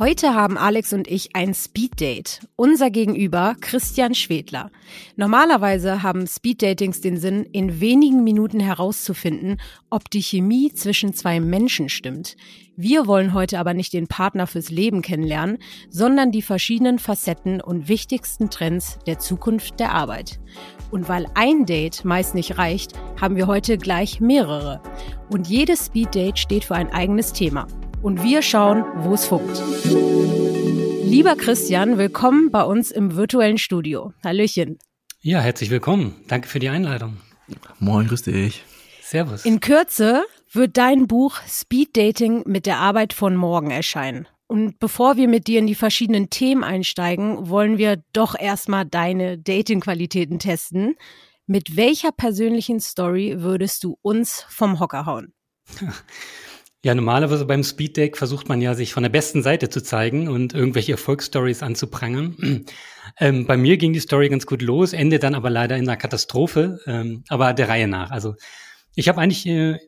Heute haben Alex und ich ein Speeddate. Unser Gegenüber Christian Schwedler. Normalerweise haben Speeddatings den Sinn, in wenigen Minuten herauszufinden, ob die Chemie zwischen zwei Menschen stimmt. Wir wollen heute aber nicht den Partner fürs Leben kennenlernen, sondern die verschiedenen Facetten und wichtigsten Trends der Zukunft der Arbeit. Und weil ein Date meist nicht reicht, haben wir heute gleich mehrere. Und jedes Speeddate steht für ein eigenes Thema und wir schauen, wo es funkt. Lieber Christian, willkommen bei uns im virtuellen Studio. Hallöchen. Ja, herzlich willkommen. Danke für die Einladung. Moin, grüß dich. Servus. In Kürze wird dein Buch Speed Dating mit der Arbeit von morgen erscheinen. Und bevor wir mit dir in die verschiedenen Themen einsteigen, wollen wir doch erstmal deine Dating-Qualitäten testen. Mit welcher persönlichen Story würdest du uns vom Hocker hauen? Ja, normalerweise beim Speeddeck versucht man ja, sich von der besten Seite zu zeigen und irgendwelche Erfolgsstories anzuprangern. Ähm, bei mir ging die Story ganz gut los, endet dann aber leider in einer Katastrophe, ähm, aber der Reihe nach. Also ich habe eigentlich äh,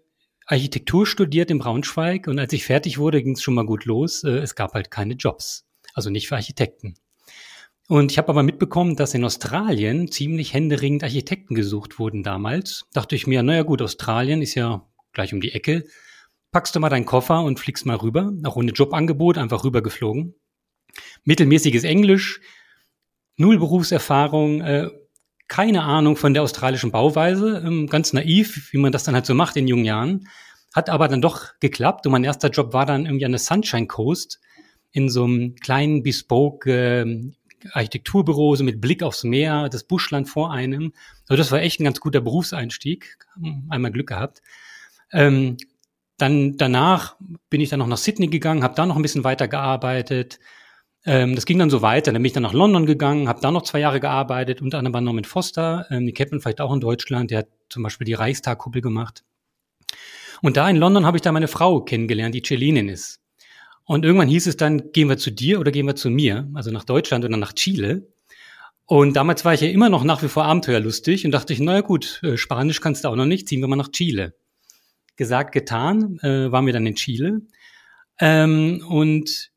Architektur studiert in Braunschweig und als ich fertig wurde, ging es schon mal gut los. Äh, es gab halt keine Jobs, also nicht für Architekten. Und ich habe aber mitbekommen, dass in Australien ziemlich händeringend Architekten gesucht wurden damals. Dachte ich mir, naja gut, Australien ist ja gleich um die Ecke packst du mal deinen Koffer und fliegst mal rüber, auch ohne Jobangebot, einfach rübergeflogen. Mittelmäßiges Englisch, null Berufserfahrung, äh, keine Ahnung von der australischen Bauweise, ähm, ganz naiv, wie man das dann halt so macht in jungen Jahren. Hat aber dann doch geklappt und mein erster Job war dann irgendwie an der Sunshine Coast in so einem kleinen Bespoke äh, Architekturbüro, so mit Blick aufs Meer, das Buschland vor einem. Also das war echt ein ganz guter Berufseinstieg. Einmal Glück gehabt. Ähm, dann danach bin ich dann noch nach Sydney gegangen, habe da noch ein bisschen weiter gearbeitet. Ähm, das ging dann so weiter. Dann bin ich dann nach London gegangen, habe da noch zwei Jahre gearbeitet, unter anderem bei Norman Foster. Ähm, die kennt man vielleicht auch in Deutschland. Der hat zum Beispiel die Reichstagkuppel gemacht. Und da in London habe ich da meine Frau kennengelernt, die Chilenin ist. Und irgendwann hieß es dann, gehen wir zu dir oder gehen wir zu mir, also nach Deutschland oder nach Chile. Und damals war ich ja immer noch nach wie vor abenteuerlustig und dachte ich, naja gut, äh, Spanisch kannst du auch noch nicht, ziehen wir mal nach Chile gesagt, getan, äh, waren wir dann in Chile. Ähm, und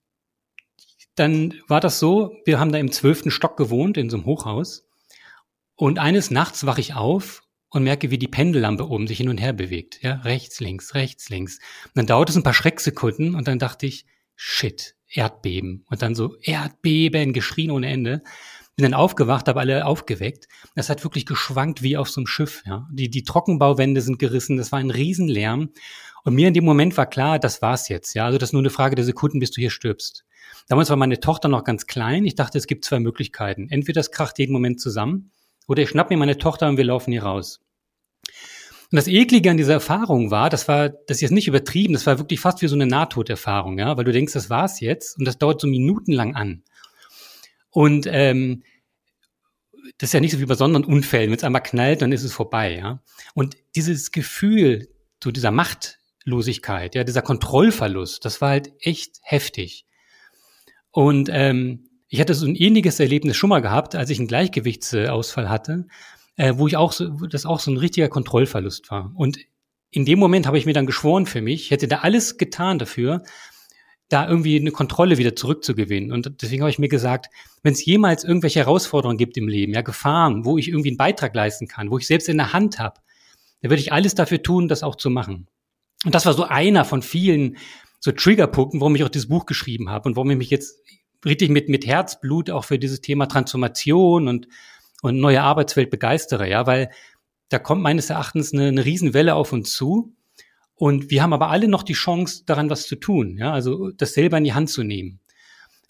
dann war das so, wir haben da im zwölften Stock gewohnt, in so einem Hochhaus. Und eines Nachts wache ich auf und merke, wie die Pendellampe oben sich hin und her bewegt. Ja, rechts, links, rechts, links. Und dann dauert es ein paar Schrecksekunden und dann dachte ich, shit, Erdbeben. Und dann so Erdbeben, geschrien ohne Ende. Bin dann aufgewacht, habe alle aufgeweckt. Das hat wirklich geschwankt wie auf so einem Schiff. Ja. Die, die Trockenbauwände sind gerissen, das war ein Riesenlärm. Und mir in dem Moment war klar, das war's jetzt. Ja, also das ist nur eine Frage der Sekunden, bis du hier stirbst. Damals war meine Tochter noch ganz klein. Ich dachte, es gibt zwei Möglichkeiten. Entweder das kracht jeden Moment zusammen oder ich schnapp mir meine Tochter und wir laufen hier raus. Und das Eklige an dieser Erfahrung war, das war, das ist jetzt nicht übertrieben, das war wirklich fast wie so eine Nahtoderfahrung, ja, weil du denkst, das war's jetzt und das dauert so minutenlang an. Und ähm, das ist ja nicht so wie bei Sonderanunfällen. Wenn es einmal knallt, dann ist es vorbei. Ja? Und dieses Gefühl zu so dieser Machtlosigkeit, ja, dieser Kontrollverlust, das war halt echt heftig. Und ähm, ich hatte so ein ähnliches Erlebnis schon mal gehabt, als ich einen Gleichgewichtsausfall hatte, äh, wo ich auch so, das auch so ein richtiger Kontrollverlust war. Und in dem Moment habe ich mir dann geschworen für mich, ich hätte da alles getan dafür, da irgendwie eine Kontrolle wieder zurückzugewinnen. Und deswegen habe ich mir gesagt, wenn es jemals irgendwelche Herausforderungen gibt im Leben, ja, Gefahren, wo ich irgendwie einen Beitrag leisten kann, wo ich selbst in der Hand habe, dann würde ich alles dafür tun, das auch zu machen. Und das war so einer von vielen so Triggerpunkten, warum ich auch dieses Buch geschrieben habe und warum ich mich jetzt richtig mit, mit Herzblut auch für dieses Thema Transformation und, und neue Arbeitswelt begeistere, ja, weil da kommt meines Erachtens eine, eine Riesenwelle auf uns zu und wir haben aber alle noch die Chance, daran was zu tun, ja, also das selber in die Hand zu nehmen.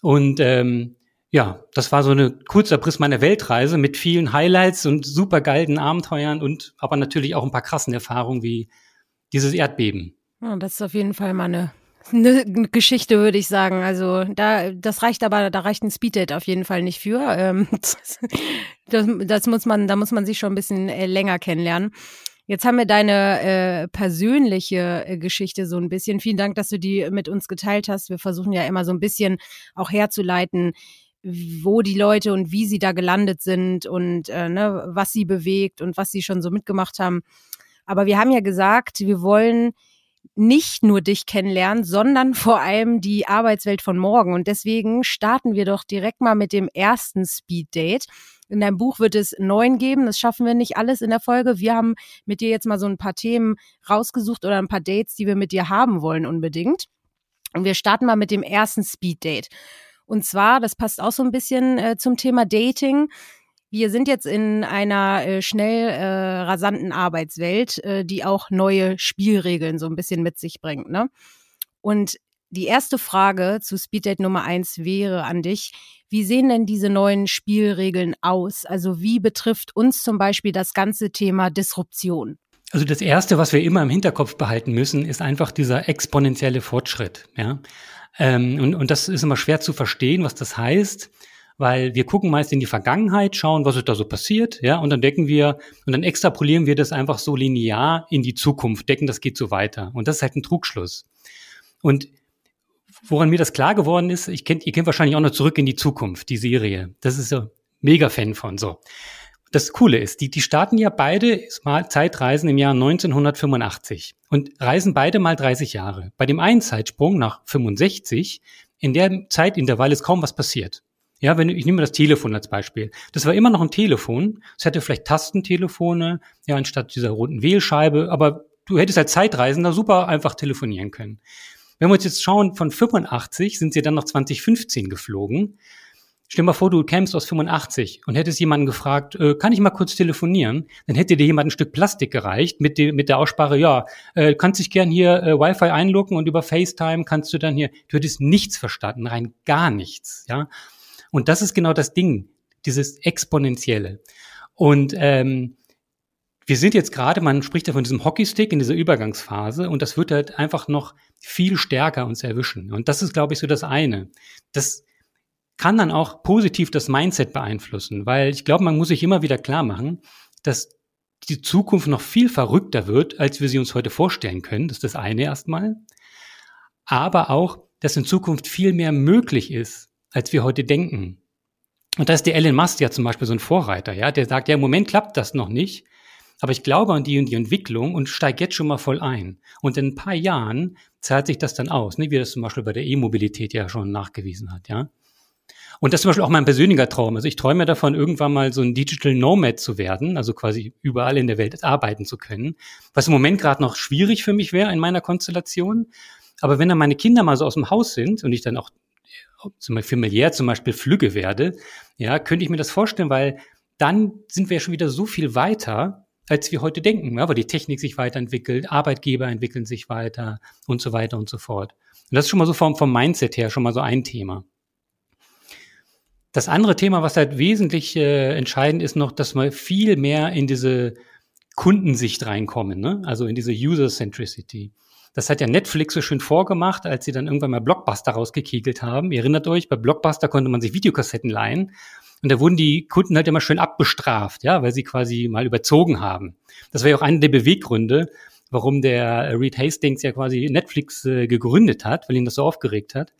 Und ähm, ja, das war so eine kurzer Abriss meiner Weltreise mit vielen Highlights und super geilen Abenteuern und aber natürlich auch ein paar krassen Erfahrungen wie dieses Erdbeben. Ja, das ist auf jeden Fall mal eine, eine Geschichte, würde ich sagen. Also da, das reicht aber, da reicht ein Speeddate auf jeden Fall nicht für. Ähm, das, das muss man, da muss man sich schon ein bisschen äh, länger kennenlernen. Jetzt haben wir deine äh, persönliche äh, Geschichte so ein bisschen. Vielen Dank, dass du die mit uns geteilt hast. Wir versuchen ja immer so ein bisschen auch herzuleiten, wo die Leute und wie sie da gelandet sind und äh, ne, was sie bewegt und was sie schon so mitgemacht haben. Aber wir haben ja gesagt, wir wollen nicht nur dich kennenlernen, sondern vor allem die Arbeitswelt von morgen. Und deswegen starten wir doch direkt mal mit dem ersten Speed Date. In deinem Buch wird es neun geben. Das schaffen wir nicht alles in der Folge. Wir haben mit dir jetzt mal so ein paar Themen rausgesucht oder ein paar Dates, die wir mit dir haben wollen unbedingt. Und wir starten mal mit dem ersten Speed Date. Und zwar, das passt auch so ein bisschen äh, zum Thema Dating. Wir sind jetzt in einer äh, schnell äh, rasanten Arbeitswelt, äh, die auch neue Spielregeln so ein bisschen mit sich bringt. Ne? Und die erste Frage zu Speeddate Nummer eins wäre an dich. Wie sehen denn diese neuen Spielregeln aus? Also wie betrifft uns zum Beispiel das ganze Thema Disruption? Also das Erste, was wir immer im Hinterkopf behalten müssen, ist einfach dieser exponentielle Fortschritt. Ja? Ähm, und, und das ist immer schwer zu verstehen, was das heißt weil wir gucken meist in die Vergangenheit, schauen, was ist da so passiert, ja, und dann decken wir und dann extrapolieren wir das einfach so linear in die Zukunft, decken, das geht so weiter. Und das ist halt ein Trugschluss. Und woran mir das klar geworden ist, ich kennt, ihr kennt wahrscheinlich auch noch zurück in die Zukunft, die Serie. Das ist so mega Fan von so. Das Coole ist, die, die starten ja beide mal Zeitreisen im Jahr 1985 und reisen beide mal 30 Jahre. Bei dem einen Zeitsprung nach 65, in der Zeitintervall ist kaum was passiert. Ja, wenn ich nehme das Telefon als Beispiel. Das war immer noch ein Telefon. Es hätte vielleicht Tastentelefone, ja, anstatt dieser roten Wählscheibe, aber du hättest als Zeitreisender super einfach telefonieren können. Wenn wir uns jetzt schauen, von 85 sind sie dann noch 2015 geflogen. Stell dir mal vor, du kämst aus 85 und hättest jemanden gefragt, äh, kann ich mal kurz telefonieren? Dann hätte dir jemand ein Stück Plastik gereicht mit, die, mit der Aussprache, ja, äh, kannst dich gern hier äh, Wi-Fi einloggen und über FaceTime kannst du dann hier, du hättest nichts verstanden, rein gar nichts, ja. Und das ist genau das Ding, dieses Exponentielle. Und ähm, wir sind jetzt gerade, man spricht ja von diesem Hockeystick in dieser Übergangsphase und das wird halt einfach noch viel stärker uns erwischen. Und das ist, glaube ich, so das eine. Das kann dann auch positiv das Mindset beeinflussen, weil ich glaube, man muss sich immer wieder klar machen, dass die Zukunft noch viel verrückter wird, als wir sie uns heute vorstellen können. Das ist das eine erstmal. Aber auch, dass in Zukunft viel mehr möglich ist, als wir heute denken. Und da ist der Elon Musk ja zum Beispiel so ein Vorreiter, ja, der sagt, ja, im Moment klappt das noch nicht, aber ich glaube an die und die Entwicklung und steige jetzt schon mal voll ein. Und in ein paar Jahren zahlt sich das dann aus, ne, wie das zum Beispiel bei der E-Mobilität ja schon nachgewiesen hat, ja. Und das ist zum Beispiel auch mein persönlicher Traum. Also ich träume davon, irgendwann mal so ein Digital Nomad zu werden, also quasi überall in der Welt arbeiten zu können, was im Moment gerade noch schwierig für mich wäre in meiner Konstellation. Aber wenn dann meine Kinder mal so aus dem Haus sind und ich dann auch zum Beispiel familiär zum Beispiel flügge werde, ja, könnte ich mir das vorstellen, weil dann sind wir schon wieder so viel weiter, als wir heute denken, ja, weil die Technik sich weiterentwickelt, Arbeitgeber entwickeln sich weiter und so weiter und so fort. Und das ist schon mal so vom, vom Mindset her schon mal so ein Thema. Das andere Thema, was halt wesentlich äh, entscheidend ist noch, dass wir viel mehr in diese Kundensicht reinkommen, ne? also in diese User-Centricity. Das hat ja Netflix so schön vorgemacht, als sie dann irgendwann mal Blockbuster rausgekegelt haben. Ihr erinnert euch, bei Blockbuster konnte man sich Videokassetten leihen. Und da wurden die Kunden halt immer schön abbestraft, ja, weil sie quasi mal überzogen haben. Das war ja auch einer der Beweggründe, warum der Reed Hastings ja quasi Netflix äh, gegründet hat, weil ihn das so aufgeregt hat.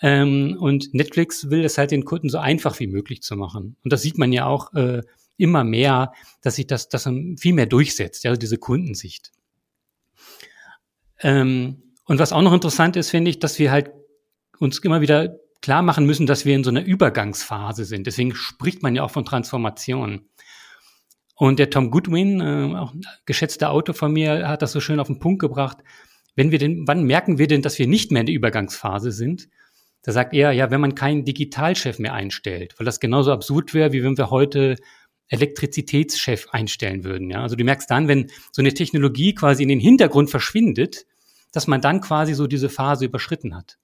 Ähm, und Netflix will es halt den Kunden so einfach wie möglich zu machen. Und das sieht man ja auch äh, immer mehr, dass sich das, das viel mehr durchsetzt, ja, diese Kundensicht. Ähm, und was auch noch interessant ist, finde ich, dass wir halt uns immer wieder klar machen müssen, dass wir in so einer Übergangsphase sind. Deswegen spricht man ja auch von Transformation. Und der Tom Goodwin, äh, auch ein geschätzter Autor von mir, hat das so schön auf den Punkt gebracht. Wenn wir denn, wann merken wir denn, dass wir nicht mehr in der Übergangsphase sind? Da sagt er, ja, wenn man keinen Digitalchef mehr einstellt, weil das genauso absurd wäre, wie wenn wir heute Elektrizitätschef einstellen würden. Ja? Also du merkst dann, wenn so eine Technologie quasi in den Hintergrund verschwindet, dass man dann quasi so diese Phase überschritten hat.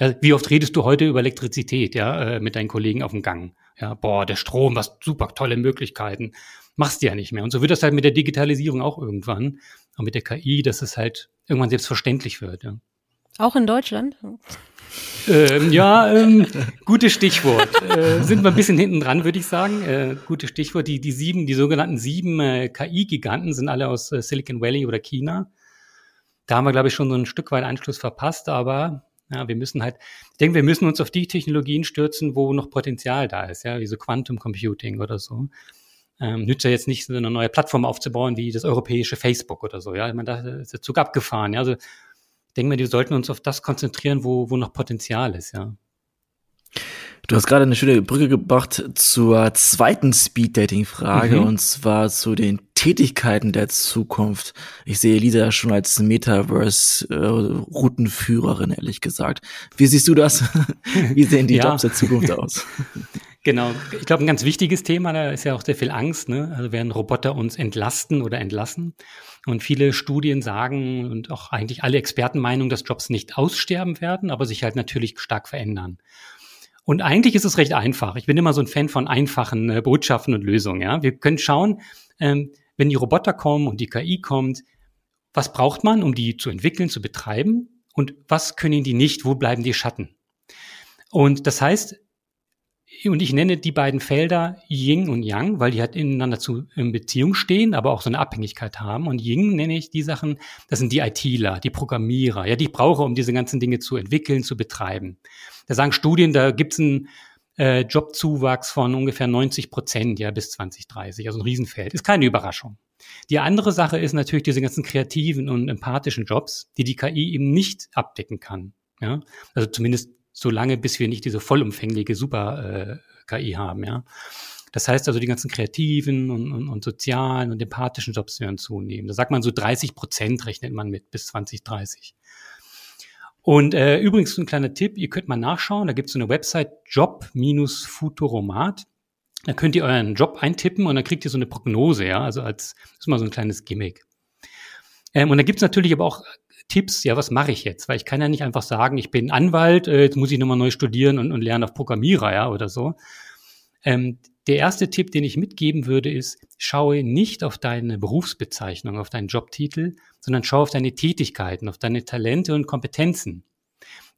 Ja, wie oft redest du heute über Elektrizität, ja, äh, mit deinen Kollegen auf dem Gang? Ja, boah, der Strom, was super tolle Möglichkeiten. Machst du ja nicht mehr. Und so wird das halt mit der Digitalisierung auch irgendwann. Und mit der KI, dass es halt irgendwann selbstverständlich wird. Ja. Auch in Deutschland? Ähm, ja, ähm, gutes Stichwort. Äh, sind wir ein bisschen hinten dran, würde ich sagen. Äh, gutes Stichwort. Die, die sieben, die sogenannten sieben äh, KI-Giganten sind alle aus äh, Silicon Valley oder China. Da haben wir, glaube ich, schon so ein Stück weit Anschluss verpasst, aber ja, wir müssen halt, ich denke, wir müssen uns auf die Technologien stürzen, wo noch Potenzial da ist, ja, wie so Quantum Computing oder so. Ähm, nützt ja jetzt nicht, so eine neue Plattform aufzubauen wie das europäische Facebook oder so. Ja, ich meine, da ist der Zug abgefahren. Ja, also ich denke mal, wir sollten uns auf das konzentrieren, wo, wo noch Potenzial ist, ja. Du hast gerade eine schöne Brücke gebracht zur zweiten Speed-Dating-Frage mhm. und zwar zu den Tätigkeiten der Zukunft. Ich sehe Lisa schon als Metaverse-Routenführerin, ehrlich gesagt. Wie siehst du das? Wie sehen die ja. Jobs der Zukunft aus? Genau, ich glaube, ein ganz wichtiges Thema, da ist ja auch sehr viel Angst. Ne? Also werden Roboter uns entlasten oder entlassen? Und viele Studien sagen und auch eigentlich alle Expertenmeinungen, dass Jobs nicht aussterben werden, aber sich halt natürlich stark verändern. Und eigentlich ist es recht einfach. Ich bin immer so ein Fan von einfachen äh, Botschaften und Lösungen. Ja? Wir können schauen, ähm, wenn die Roboter kommen und die KI kommt, was braucht man, um die zu entwickeln, zu betreiben? Und was können die nicht? Wo bleiben die Schatten? Und das heißt, und ich nenne die beiden Felder Ying und Yang, weil die halt ineinander zu in Beziehung stehen, aber auch so eine Abhängigkeit haben. Und Ying nenne ich die Sachen, das sind die ITler, die Programmierer, ja, die ich brauche, um diese ganzen Dinge zu entwickeln, zu betreiben. Da sagen Studien, da gibt es einen äh, Jobzuwachs von ungefähr 90 Prozent, ja, bis 2030, also ein Riesenfeld. Ist keine Überraschung. Die andere Sache ist natürlich diese ganzen kreativen und empathischen Jobs, die die KI eben nicht abdecken kann. Ja, also zumindest so lange, bis wir nicht diese vollumfängliche Super-KI äh, haben, ja. Das heißt also, die ganzen kreativen und, und, und sozialen und empathischen Jobs werden zunehmen. Da sagt man so 30 Prozent rechnet man mit bis 2030. Und äh, übrigens ein kleiner Tipp, ihr könnt mal nachschauen, da gibt es so eine Website Job-Futuromat. Da könnt ihr euren Job eintippen und dann kriegt ihr so eine Prognose, ja, also als ist mal so ein kleines Gimmick. Ähm, und da gibt es natürlich aber auch Tipps, ja, was mache ich jetzt? Weil ich kann ja nicht einfach sagen, ich bin Anwalt, äh, jetzt muss ich nochmal neu studieren und, und lernen auf Programmierer, ja, oder so. Ähm, der erste Tipp, den ich mitgeben würde, ist, schaue nicht auf deine Berufsbezeichnung, auf deinen Jobtitel, sondern schaue auf deine Tätigkeiten, auf deine Talente und Kompetenzen.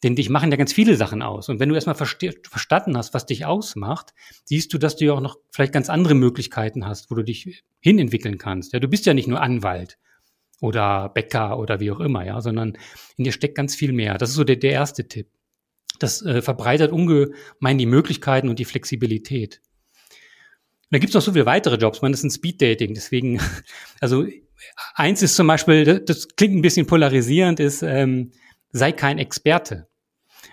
Denn dich machen ja ganz viele Sachen aus. Und wenn du erstmal verstanden hast, was dich ausmacht, siehst du, dass du ja auch noch vielleicht ganz andere Möglichkeiten hast, wo du dich hinentwickeln kannst. Ja, du bist ja nicht nur Anwalt oder Bäcker oder wie auch immer, ja, sondern in dir steckt ganz viel mehr. Das ist so der, der erste Tipp. Das äh, verbreitert ungemein die Möglichkeiten und die Flexibilität. Und da gibt es noch so viele weitere Jobs. Man, ist ein Speed-Dating. Deswegen, also eins ist zum Beispiel, das, das klingt ein bisschen polarisierend, ist, ähm, sei kein Experte.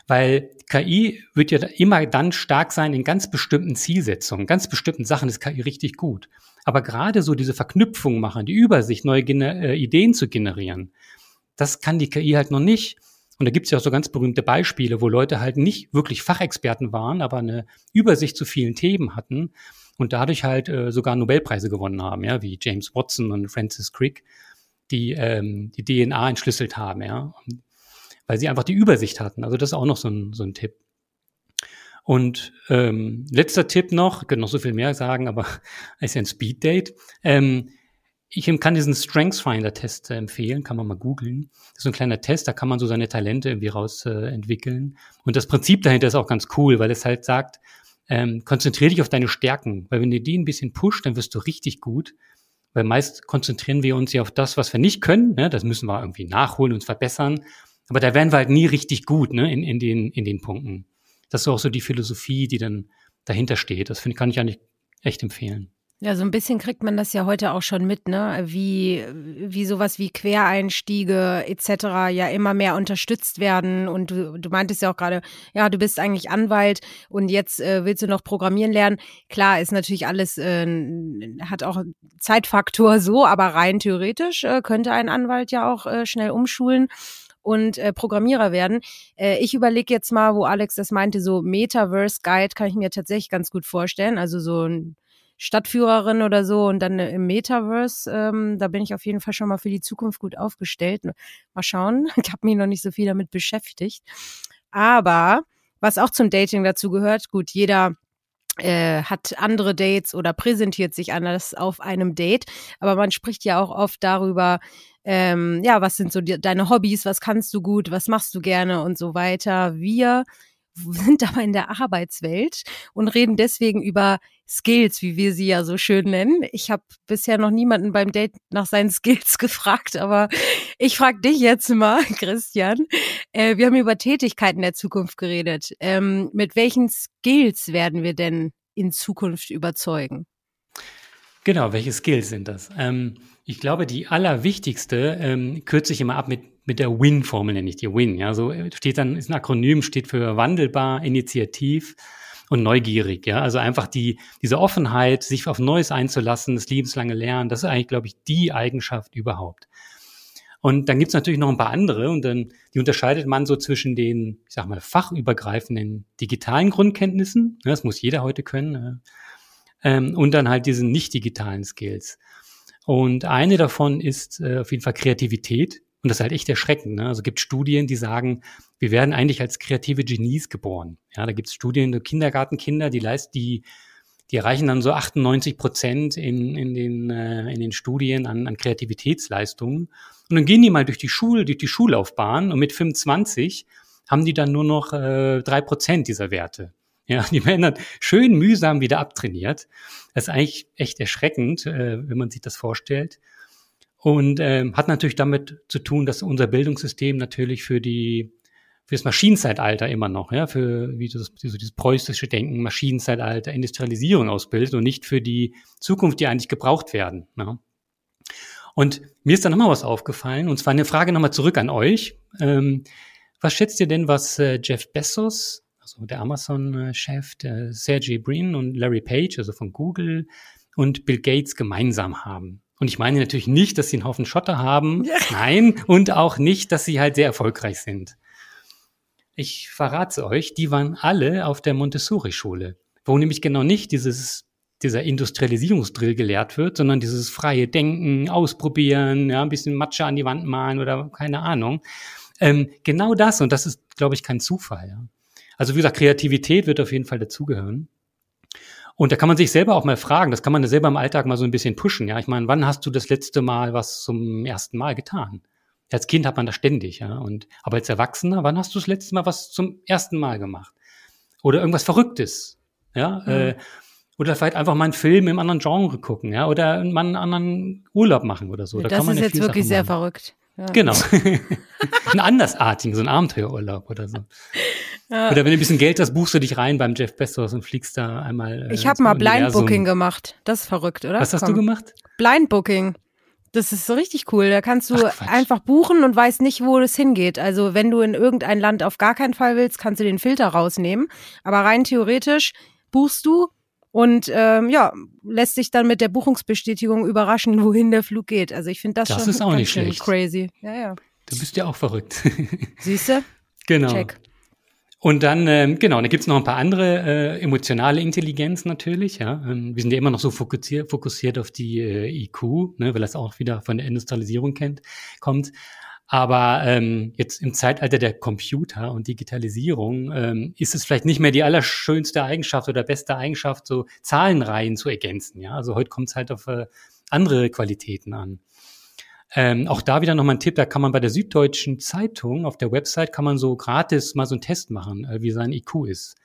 Weil KI wird ja immer dann stark sein in ganz bestimmten Zielsetzungen, ganz bestimmten Sachen ist KI richtig gut. Aber gerade so diese Verknüpfung machen, die Übersicht, neue Gener äh, Ideen zu generieren, das kann die KI halt noch nicht. Und da gibt es ja auch so ganz berühmte Beispiele, wo Leute halt nicht wirklich Fachexperten waren, aber eine Übersicht zu vielen Themen hatten und dadurch halt äh, sogar Nobelpreise gewonnen haben, ja, wie James Watson und Francis Crick, die ähm, die DNA entschlüsselt haben, ja, weil sie einfach die Übersicht hatten. Also das ist auch noch so ein, so ein Tipp. Und ähm, letzter Tipp noch, ich könnte noch so viel mehr sagen, aber ist ja ein Speed-Date. Ähm, ich kann diesen Strengths Finder Test äh, empfehlen, kann man mal googeln. Das ist so ein kleiner Test, da kann man so seine Talente irgendwie raus äh, entwickeln. Und das Prinzip dahinter ist auch ganz cool, weil es halt sagt, ähm, konzentriere dich auf deine Stärken, weil wenn du die ein bisschen pusht, dann wirst du richtig gut. Weil meist konzentrieren wir uns ja auf das, was wir nicht können. Ne? Das müssen wir irgendwie nachholen, uns verbessern. Aber da werden wir halt nie richtig gut ne? in, in, den, in den Punkten. Das ist auch so die Philosophie, die dann dahinter steht. Das finde kann ich eigentlich echt empfehlen. Ja, so ein bisschen kriegt man das ja heute auch schon mit, ne? Wie, wie sowas wie Quereinstiege etc. ja immer mehr unterstützt werden. Und du, du meintest ja auch gerade, ja, du bist eigentlich Anwalt und jetzt äh, willst du noch programmieren lernen. Klar, ist natürlich alles, äh, hat auch Zeitfaktor so, aber rein theoretisch äh, könnte ein Anwalt ja auch äh, schnell umschulen und äh, Programmierer werden. Äh, ich überlege jetzt mal, wo Alex das meinte, so Metaverse Guide kann ich mir tatsächlich ganz gut vorstellen. Also so ein Stadtführerin oder so und dann im Metaverse, ähm, da bin ich auf jeden Fall schon mal für die Zukunft gut aufgestellt. Mal schauen, ich habe mich noch nicht so viel damit beschäftigt. Aber was auch zum Dating dazu gehört, gut, jeder äh, hat andere Dates oder präsentiert sich anders auf einem Date. Aber man spricht ja auch oft darüber, ähm, ja, was sind so die, deine Hobbys, was kannst du gut, was machst du gerne und so weiter. Wir sind aber in der Arbeitswelt und reden deswegen über Skills, wie wir sie ja so schön nennen. Ich habe bisher noch niemanden beim Date nach seinen Skills gefragt, aber ich frage dich jetzt mal, Christian. Äh, wir haben über Tätigkeiten der Zukunft geredet. Ähm, mit welchen Skills werden wir denn in Zukunft überzeugen? Genau, welche Skills sind das? Ähm, ich glaube, die allerwichtigste ähm, kürze ich immer ab mit, mit der Win-Formel, nenne ich die Win. Ja, so steht dann, ist ein Akronym, steht für wandelbar, initiativ und neugierig. Ja, also einfach die, diese Offenheit, sich auf Neues einzulassen, das lebenslange Lernen, das ist eigentlich, glaube ich, die Eigenschaft überhaupt. Und dann gibt's natürlich noch ein paar andere und dann die unterscheidet man so zwischen den, ich sag mal, fachübergreifenden digitalen Grundkenntnissen, ja, das muss jeder heute können, ähm, und dann halt diesen nicht digitalen Skills. Und eine davon ist äh, auf jeden Fall Kreativität. Und das ist halt echt erschreckend. Ne? Also es gibt Studien, die sagen, wir werden eigentlich als kreative Genies geboren. Ja, da gibt es Studien, Kindergartenkinder, die leisten, die, die erreichen dann so 98 Prozent in, in, den, äh, in den Studien an, an Kreativitätsleistungen. Und dann gehen die mal durch die Schule, durch die Schullaufbahn und mit 25 haben die dann nur noch äh, drei äh, Prozent dieser Werte. Ja, die dann schön mühsam wieder abtrainiert. Das ist eigentlich echt erschreckend, äh, wenn man sich das vorstellt. Und ähm, hat natürlich damit zu tun, dass unser Bildungssystem natürlich für die für das Maschinenzeitalter immer noch, ja, für wie das, so dieses preußische Denken, Maschinenzeitalter, Industrialisierung ausbildet und nicht für die Zukunft, die eigentlich gebraucht werden. Ja. Und mir ist da nochmal was aufgefallen, und zwar eine Frage nochmal zurück an euch. Ähm, was schätzt ihr denn, was äh, Jeff Bezos also der Amazon-Chef, der Sergey Brin und Larry Page, also von Google und Bill Gates gemeinsam haben. Und ich meine natürlich nicht, dass sie einen Haufen Schotter haben. Ja. Nein. Und auch nicht, dass sie halt sehr erfolgreich sind. Ich verrate euch, die waren alle auf der Montessori-Schule, wo nämlich genau nicht dieses, dieser Industrialisierungsdrill gelehrt wird, sondern dieses freie Denken, ausprobieren, ja, ein bisschen Matsche an die Wand malen oder keine Ahnung. Ähm, genau das, und das ist, glaube ich, kein Zufall. Ja. Also wie gesagt, Kreativität wird auf jeden Fall dazugehören. Und da kann man sich selber auch mal fragen, das kann man selber im Alltag mal so ein bisschen pushen. Ja, ich meine, wann hast du das letzte Mal was zum ersten Mal getan? Als Kind hat man das ständig, ja. Und aber als Erwachsener, wann hast du das letzte Mal was zum ersten Mal gemacht? Oder irgendwas Verrücktes, ja? Mhm. Äh, oder vielleicht einfach mal einen Film im anderen Genre gucken, ja, oder mal einen anderen Urlaub machen oder so. Ja, da das kann man ist ja jetzt wirklich sehr verrückt. Ja. Genau. einen andersartigen, so einen Abenteuerurlaub oder so. Ja. Oder wenn du ein bisschen Geld hast, buchst du dich rein beim Jeff Bezos und fliegst da einmal. Äh, ich habe mal Blind Booking gemacht. Das ist verrückt, oder? Was hast Komm. du gemacht? Blind Booking. Das ist so richtig cool. Da kannst du Ach, einfach buchen und weißt nicht, wo es hingeht. Also wenn du in irgendein Land auf gar keinen Fall willst, kannst du den Filter rausnehmen. Aber rein theoretisch buchst du und ähm, ja, lässt sich dann mit der Buchungsbestätigung überraschen, wohin der Flug geht. Also ich finde das, das schon ist auch nicht schlecht. crazy. Ja, ja. Du bist ja auch verrückt. Siehst du? Genau. Check. Und dann, ähm, genau, da gibt's noch ein paar andere äh, emotionale Intelligenz natürlich. Ja, ähm, wir sind ja immer noch so fokussiert, fokussiert auf die äh, IQ, ne, weil das auch wieder von der Industrialisierung kennt, kommt. Aber ähm, jetzt im Zeitalter der Computer und Digitalisierung ähm, ist es vielleicht nicht mehr die allerschönste Eigenschaft oder beste Eigenschaft, so Zahlenreihen zu ergänzen. Ja, also heute kommt es halt auf äh, andere Qualitäten an. Ähm, auch da wieder nochmal ein Tipp, da kann man bei der Süddeutschen Zeitung auf der Website kann man so gratis mal so einen Test machen, äh, wie sein IQ ist.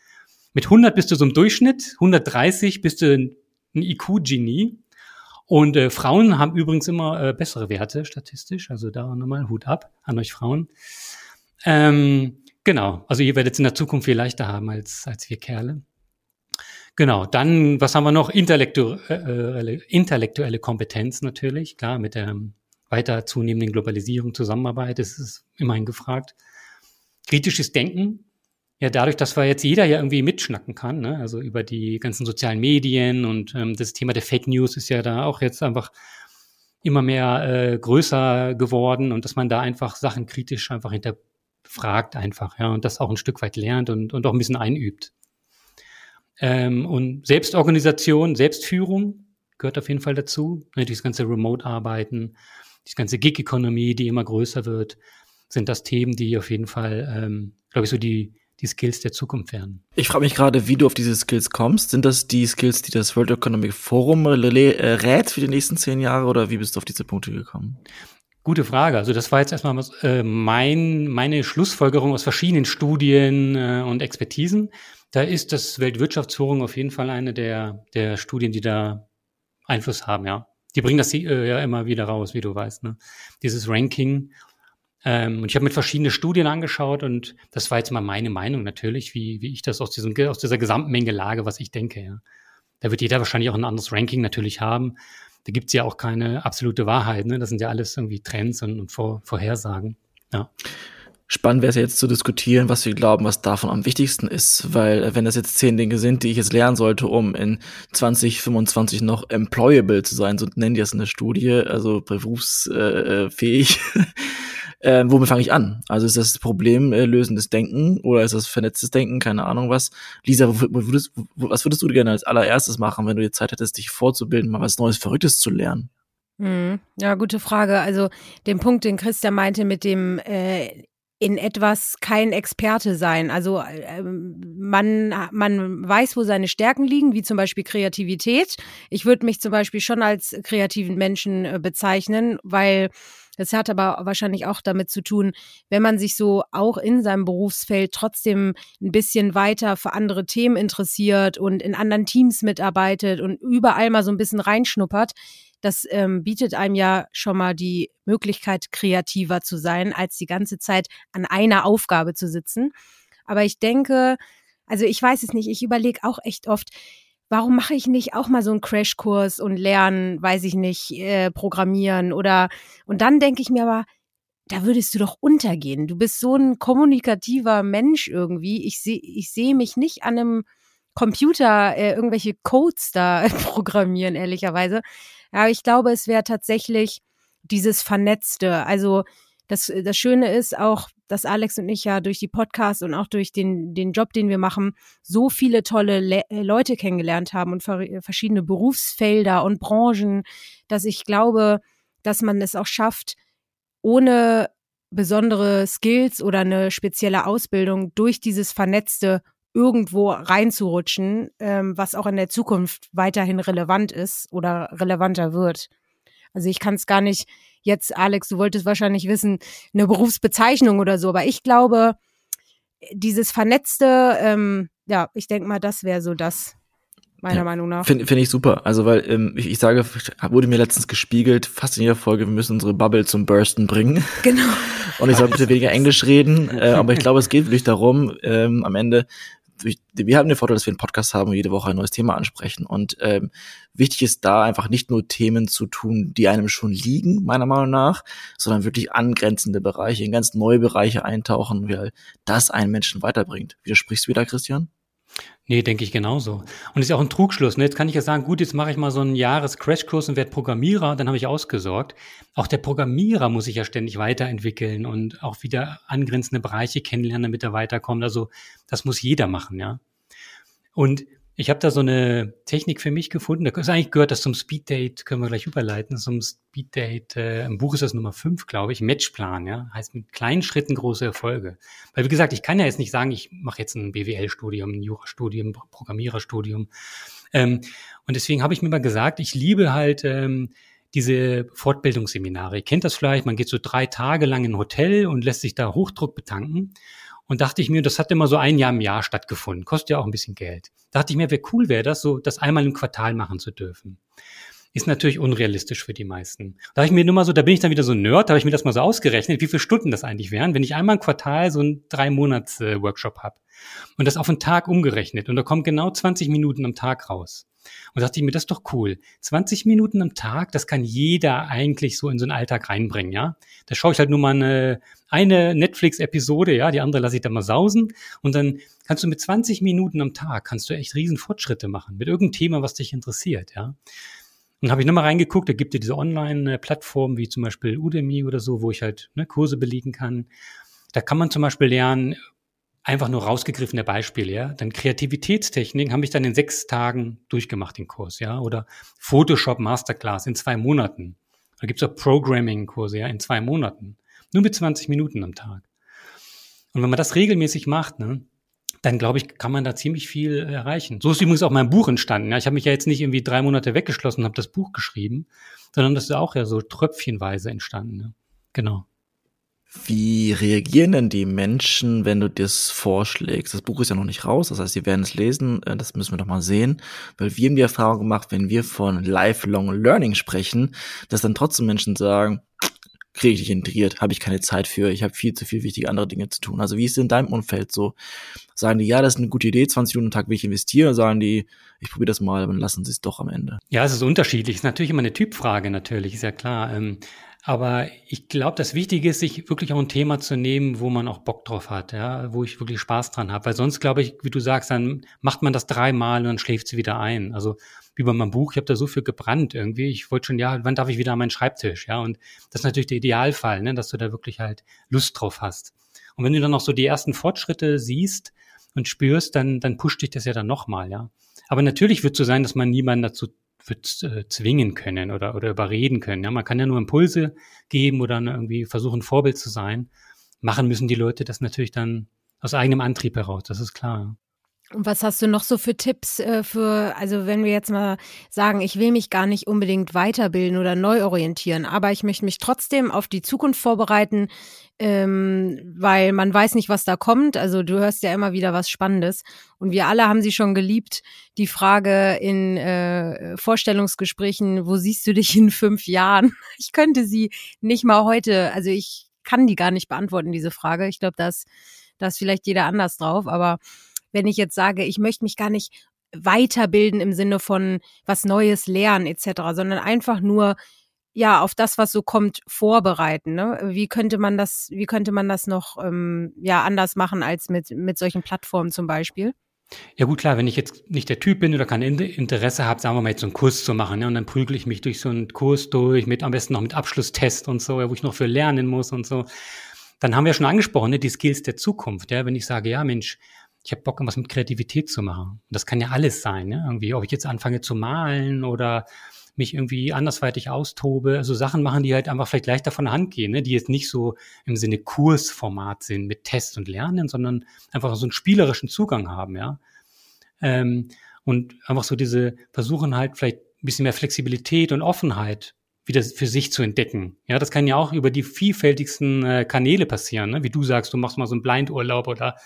Mit 100 bist du so im Durchschnitt, 130 bist du ein IQ-Genie. Und äh, Frauen haben übrigens immer äh, bessere Werte statistisch, also da nochmal Hut ab an euch Frauen. Ähm, genau, also ihr werdet es in der Zukunft viel leichter haben als, als wir Kerle. Genau, dann, was haben wir noch? Intellektuelle, äh, intellektuelle Kompetenz natürlich, klar, mit der weiter zunehmenden Globalisierung, Zusammenarbeit, das ist immerhin gefragt. Kritisches Denken, ja, dadurch, dass wir jetzt jeder ja irgendwie mitschnacken kann, ne? also über die ganzen sozialen Medien und ähm, das Thema der Fake News ist ja da auch jetzt einfach immer mehr äh, größer geworden und dass man da einfach Sachen kritisch einfach hinterfragt einfach, ja, und das auch ein Stück weit lernt und, und auch ein bisschen einübt. Ähm, und Selbstorganisation, Selbstführung gehört auf jeden Fall dazu. Ne, dieses ganze Remote-Arbeiten, die ganze Gig-Economy, die immer größer wird, sind das Themen, die auf jeden Fall, ähm, glaube ich, so die, die Skills der Zukunft werden. Ich frage mich gerade, wie du auf diese Skills kommst. Sind das die Skills, die das World Economic Forum äh, rät für die nächsten zehn Jahre oder wie bist du auf diese Punkte gekommen? Gute Frage. Also das war jetzt erstmal äh, mein, meine Schlussfolgerung aus verschiedenen Studien äh, und Expertisen. Da ist das Weltwirtschaftsforum auf jeden Fall eine der, der Studien, die da Einfluss haben, ja. Die bringen das äh, ja immer wieder raus, wie du weißt, ne? Dieses Ranking. Ähm, und ich habe mir verschiedene Studien angeschaut und das war jetzt mal meine Meinung natürlich, wie, wie ich das aus, diesem, aus dieser Gesamtmenge lage, was ich denke, ja. Da wird jeder wahrscheinlich auch ein anderes Ranking natürlich haben. Da gibt's ja auch keine absolute Wahrheit. Ne? Das sind ja alles irgendwie Trends und, und Vor Vorhersagen. Ja. Spannend wäre es jetzt zu diskutieren, was wir glauben, was davon am wichtigsten ist, weil äh, wenn das jetzt zehn Dinge sind, die ich jetzt lernen sollte, um in 2025 noch employable zu sein, so nennen die es in der Studie, also berufsfähig, äh, womit fange ich an? Also ist das Problem äh, lösendes Denken oder ist das vernetztes Denken? Keine Ahnung was. Lisa, würdest, was würdest du gerne als allererstes machen, wenn du die Zeit hättest, dich vorzubilden, mal was Neues, Verrücktes zu lernen? Hm, ja, gute Frage. Also den Punkt, den Christian meinte mit dem äh, in etwas kein Experte sein. Also äh, man, man weiß, wo seine Stärken liegen, wie zum Beispiel Kreativität. Ich würde mich zum Beispiel schon als kreativen Menschen äh, bezeichnen, weil das hat aber wahrscheinlich auch damit zu tun, wenn man sich so auch in seinem Berufsfeld trotzdem ein bisschen weiter für andere Themen interessiert und in anderen Teams mitarbeitet und überall mal so ein bisschen reinschnuppert, das ähm, bietet einem ja schon mal die Möglichkeit, kreativer zu sein, als die ganze Zeit an einer Aufgabe zu sitzen. Aber ich denke, also ich weiß es nicht, ich überlege auch echt oft, warum mache ich nicht auch mal so einen Crashkurs und lernen, weiß ich nicht, äh, programmieren oder und dann denke ich mir aber, da würdest du doch untergehen. Du bist so ein kommunikativer Mensch irgendwie. Ich sehe ich sehe mich nicht an einem Computer äh, irgendwelche Codes da programmieren, ehrlicherweise. Aber ich glaube, es wäre tatsächlich dieses Vernetzte. Also das, das Schöne ist auch, dass Alex und ich ja durch die Podcasts und auch durch den, den Job, den wir machen, so viele tolle Le äh, Leute kennengelernt haben und verschiedene Berufsfelder und Branchen, dass ich glaube, dass man es auch schafft, ohne besondere Skills oder eine spezielle Ausbildung durch dieses Vernetzte irgendwo reinzurutschen, ähm, was auch in der Zukunft weiterhin relevant ist oder relevanter wird. Also ich kann es gar nicht jetzt, Alex, du wolltest wahrscheinlich wissen, eine Berufsbezeichnung oder so, aber ich glaube, dieses Vernetzte, ähm, ja, ich denke mal, das wäre so das, meiner ja, Meinung nach. Finde find ich super. Also, weil ähm, ich, ich sage, wurde mir letztens gespiegelt, fast in jeder Folge, wir müssen unsere Bubble zum Bursten bringen. Genau. Und ich soll bitte weniger Englisch reden, äh, aber ich glaube, es geht wirklich darum, ähm, am Ende wir haben den Vorteil, dass wir einen Podcast haben und jede Woche ein neues Thema ansprechen. Und ähm, wichtig ist da einfach nicht nur Themen zu tun, die einem schon liegen, meiner Meinung nach, sondern wirklich angrenzende Bereiche, in ganz neue Bereiche eintauchen, weil das einen Menschen weiterbringt. Widersprichst du wieder, Christian? Nee, denke ich genauso. Und ist ja auch ein Trugschluss. Ne? Jetzt kann ich ja sagen, gut, jetzt mache ich mal so einen Jahres-Crashkurs und werde Programmierer, dann habe ich ausgesorgt. Auch der Programmierer muss sich ja ständig weiterentwickeln und auch wieder angrenzende Bereiche kennenlernen, damit er weiterkommt. Also das muss jeder machen, ja. Und ich habe da so eine Technik für mich gefunden. Da ist eigentlich gehört das zum Speeddate, können wir gleich überleiten. Zum Speeddate, äh, im Buch ist das Nummer fünf, glaube ich, Matchplan, ja. Heißt mit kleinen Schritten große Erfolge. Weil wie gesagt, ich kann ja jetzt nicht sagen, ich mache jetzt ein BWL-Studium, ein Jurastudium, Programmiererstudium. Ähm, und deswegen habe ich mir mal gesagt, ich liebe halt ähm, diese Fortbildungsseminare. Ihr kennt das vielleicht, man geht so drei Tage lang in ein Hotel und lässt sich da Hochdruck betanken. Und dachte ich mir, das hat immer so ein Jahr im Jahr stattgefunden. Kostet ja auch ein bisschen Geld. dachte ich mir, wie cool wäre das, so das einmal im Quartal machen zu dürfen. Ist natürlich unrealistisch für die meisten. Da habe ich mir nur mal so, da bin ich dann wieder so ein Nerd, da habe ich mir das mal so ausgerechnet, wie viele Stunden das eigentlich wären, wenn ich einmal im Quartal so einen drei Monats äh, Workshop habe. Und das auf einen Tag umgerechnet. Und da kommen genau 20 Minuten am Tag raus. Und dachte ich mir, das ist doch cool. 20 Minuten am Tag, das kann jeder eigentlich so in so einen Alltag reinbringen, ja. Da schaue ich halt nur mal eine, eine Netflix-Episode, ja, die andere lasse ich dann mal sausen. Und dann kannst du mit 20 Minuten am Tag, kannst du echt riesen Fortschritte machen mit irgendeinem Thema, was dich interessiert, ja. Und habe ich nochmal reingeguckt, da gibt es diese Online-Plattformen wie zum Beispiel Udemy oder so, wo ich halt ne, Kurse belegen kann. Da kann man zum Beispiel lernen, einfach nur rausgegriffene Beispiele, ja. Dann Kreativitätstechniken habe ich dann in sechs Tagen durchgemacht, den Kurs, ja. Oder Photoshop Masterclass in zwei Monaten. Da gibt's auch Programming-Kurse, ja, in zwei Monaten. Nur mit 20 Minuten am Tag. Und wenn man das regelmäßig macht, ne, dann glaube ich, kann man da ziemlich viel erreichen. So ist übrigens auch mein Buch entstanden. Ja. Ich habe mich ja jetzt nicht irgendwie drei Monate weggeschlossen und habe das Buch geschrieben, sondern das ist auch ja so tröpfchenweise entstanden. Ja. Genau. Wie reagieren denn die Menschen, wenn du das vorschlägst? Das Buch ist ja noch nicht raus, das heißt, sie werden es lesen, äh, das müssen wir doch mal sehen, weil wir haben die Erfahrung gemacht, wenn wir von Lifelong Learning sprechen, dass dann trotzdem Menschen sagen, kriege ich nicht integriert, habe ich keine Zeit für, ich habe viel zu viel wichtige andere Dinge zu tun. Also wie ist es in deinem Umfeld so? Sagen die, ja, das ist eine gute Idee, 20 Minuten am Tag will ich investieren, oder sagen die, ich probiere das mal, dann lassen sie es doch am Ende? Ja, es ist unterschiedlich. Es ist natürlich immer eine Typfrage, natürlich, ist ja klar. Ähm, aber ich glaube, das Wichtige ist, sich wirklich auch ein Thema zu nehmen, wo man auch Bock drauf hat, ja, wo ich wirklich Spaß dran habe. Weil sonst, glaube ich, wie du sagst, dann macht man das dreimal und dann schläft sie wieder ein. Also wie bei meinem Buch, ich habe da so viel gebrannt irgendwie. Ich wollte schon, ja, wann darf ich wieder an meinen Schreibtisch? Ja, und das ist natürlich der Idealfall, ne, dass du da wirklich halt Lust drauf hast. Und wenn du dann noch so die ersten Fortschritte siehst und spürst, dann, dann pusht dich das ja dann nochmal, ja. Aber natürlich wird es so sein, dass man niemanden dazu zwingen können oder, oder überreden können. Ja, man kann ja nur Impulse geben oder irgendwie versuchen, Vorbild zu sein. Machen müssen die Leute das natürlich dann aus eigenem Antrieb heraus, das ist klar. Und was hast du noch so für Tipps äh, für, also wenn wir jetzt mal sagen, ich will mich gar nicht unbedingt weiterbilden oder neu orientieren, aber ich möchte mich trotzdem auf die Zukunft vorbereiten, ähm, weil man weiß nicht, was da kommt. Also du hörst ja immer wieder was Spannendes. Und wir alle haben sie schon geliebt, die Frage in äh, Vorstellungsgesprächen, wo siehst du dich in fünf Jahren? Ich könnte sie nicht mal heute, also ich kann die gar nicht beantworten, diese Frage. Ich glaube, dass da ist vielleicht jeder anders drauf, aber wenn ich jetzt sage, ich möchte mich gar nicht weiterbilden im Sinne von was Neues lernen etc., sondern einfach nur ja auf das, was so kommt, vorbereiten. Ne? Wie könnte man das, wie könnte man das noch ähm, ja anders machen als mit mit solchen Plattformen zum Beispiel? Ja gut, klar, wenn ich jetzt nicht der Typ bin oder kein Interesse habe, sagen wir mal jetzt so einen Kurs zu machen, ja, und dann prügel ich mich durch so einen Kurs durch, mit am besten noch mit Abschlusstest und so, ja, wo ich noch für lernen muss und so. Dann haben wir schon angesprochen, ne, die Skills der Zukunft, ja, wenn ich sage, ja, Mensch, ich habe Bock, was mit Kreativität zu machen. Und das kann ja alles sein, ne? irgendwie, ob ich jetzt anfange zu malen oder mich irgendwie andersweitig austobe, also Sachen machen, die halt einfach vielleicht leichter von der Hand gehen, ne? die jetzt nicht so im Sinne Kursformat sind mit Test und Lernen, sondern einfach so einen spielerischen Zugang haben, ja. Ähm, und einfach so diese versuchen halt vielleicht ein bisschen mehr Flexibilität und Offenheit wieder für sich zu entdecken. Ja, das kann ja auch über die vielfältigsten äh, Kanäle passieren, ne? wie du sagst, du machst mal so einen Blindurlaub oder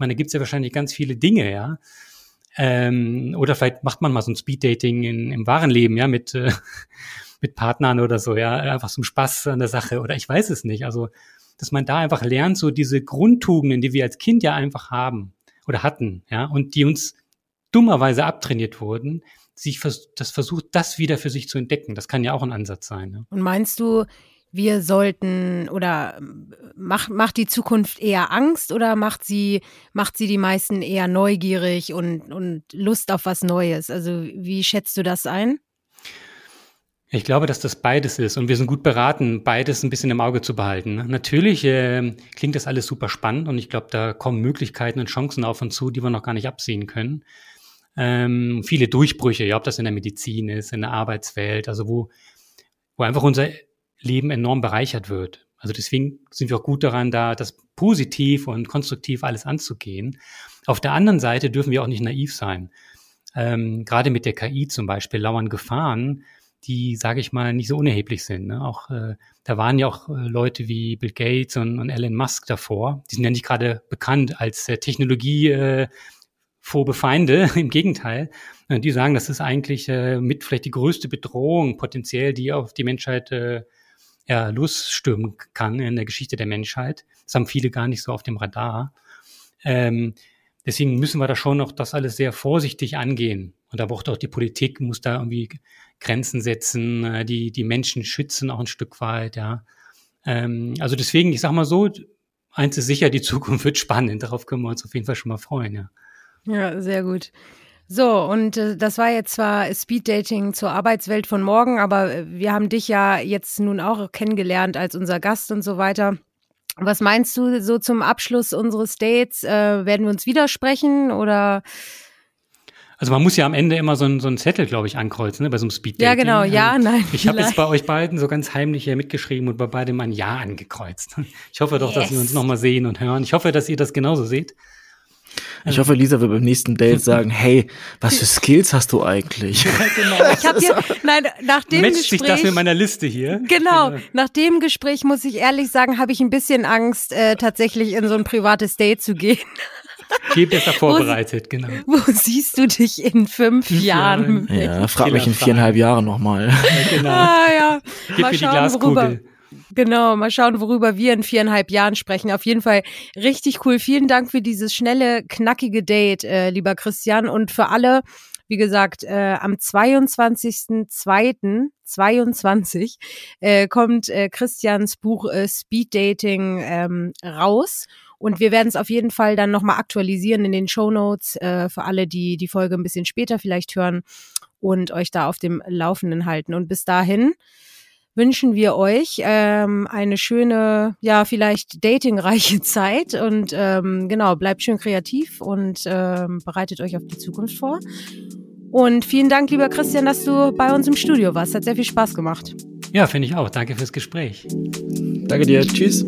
meine, da gibt's ja wahrscheinlich ganz viele Dinge, ja. Ähm, oder vielleicht macht man mal so ein Speeddating in, im wahren Leben, ja, mit, äh, mit Partnern oder so, ja, einfach ein Spaß an der Sache oder ich weiß es nicht. Also, dass man da einfach lernt, so diese Grundtugenden, die wir als Kind ja einfach haben oder hatten, ja, und die uns dummerweise abtrainiert wurden, sich vers das versucht, das wieder für sich zu entdecken. Das kann ja auch ein Ansatz sein. Ja. Und meinst du, wir sollten oder macht, macht die Zukunft eher Angst oder macht sie, macht sie die meisten eher neugierig und, und Lust auf was Neues? Also wie schätzt du das ein? Ich glaube, dass das beides ist und wir sind gut beraten, beides ein bisschen im Auge zu behalten. Natürlich äh, klingt das alles super spannend und ich glaube, da kommen Möglichkeiten und Chancen auf uns zu, die wir noch gar nicht absehen können. Ähm, viele Durchbrüche, ja, ob das in der Medizin ist, in der Arbeitswelt, also wo, wo einfach unser Leben enorm bereichert wird. Also deswegen sind wir auch gut daran, da das positiv und konstruktiv alles anzugehen. Auf der anderen Seite dürfen wir auch nicht naiv sein. Ähm, gerade mit der KI zum Beispiel lauern Gefahren, die, sage ich mal, nicht so unerheblich sind. Ne? Auch äh, da waren ja auch äh, Leute wie Bill Gates und, und Elon Musk davor. Die sind ja nicht gerade bekannt als äh, Technologie äh, phobe Feinde. Im Gegenteil, die sagen, das ist eigentlich äh, mit vielleicht die größte Bedrohung potenziell, die auf die Menschheit äh, ja, losstürmen kann in der Geschichte der Menschheit. Das haben viele gar nicht so auf dem Radar. Ähm, deswegen müssen wir da schon noch das alles sehr vorsichtig angehen. Und da braucht auch die Politik, muss da irgendwie Grenzen setzen, äh, die, die Menschen schützen auch ein Stück weit, ja. Ähm, also deswegen, ich sag mal so, eins ist sicher, die Zukunft wird spannend. Darauf können wir uns auf jeden Fall schon mal freuen, ja. Ja, sehr gut. So, und äh, das war jetzt zwar Speeddating zur Arbeitswelt von morgen, aber äh, wir haben dich ja jetzt nun auch kennengelernt als unser Gast und so weiter. Was meinst du so zum Abschluss unseres Dates? Äh, werden wir uns widersprechen oder? Also man muss ja am Ende immer so einen, so einen Zettel, glaube ich, ankreuzen, ne, bei so einem Speeddating. Ja, genau, ja, nein. Ich habe jetzt bei euch beiden so ganz heimlich hier mitgeschrieben und bei beidem ein Ja angekreuzt. Ich hoffe doch, yes. dass wir uns nochmal sehen und hören. Ich hoffe, dass ihr das genauso seht. Ich hoffe, Lisa wird beim nächsten Date sagen, hey, was für Skills hast du eigentlich? Ja, genau. Ich habe hier, nein, nach dem Matcht Gespräch. sich das mit meiner Liste hier? Genau. genau. Nach dem Gespräch muss ich ehrlich sagen, habe ich ein bisschen Angst, äh, tatsächlich in so ein privates Date zu gehen. Geh besser vorbereitet, wo, genau. Wo siehst du dich in fünf Jahren? Ja, frag mich in viereinhalb Jahren nochmal. Ja, genau. Ah, ja. Gib mir die Glaskugel. Worüber, Genau, mal schauen, worüber wir in viereinhalb Jahren sprechen. Auf jeden Fall richtig cool. Vielen Dank für dieses schnelle, knackige Date, äh, lieber Christian. Und für alle, wie gesagt, äh, am 22.02.22 äh, kommt äh, Christians Buch äh, Speed Dating ähm, raus. Und wir werden es auf jeden Fall dann nochmal aktualisieren in den Show Notes äh, für alle, die die Folge ein bisschen später vielleicht hören und euch da auf dem Laufenden halten. Und bis dahin wünschen wir euch ähm, eine schöne, ja, vielleicht datingreiche Zeit und ähm, genau, bleibt schön kreativ und ähm, bereitet euch auf die Zukunft vor. Und vielen Dank, lieber Christian, dass du bei uns im Studio warst. Hat sehr viel Spaß gemacht. Ja, finde ich auch. Danke fürs Gespräch. Danke dir. Tschüss.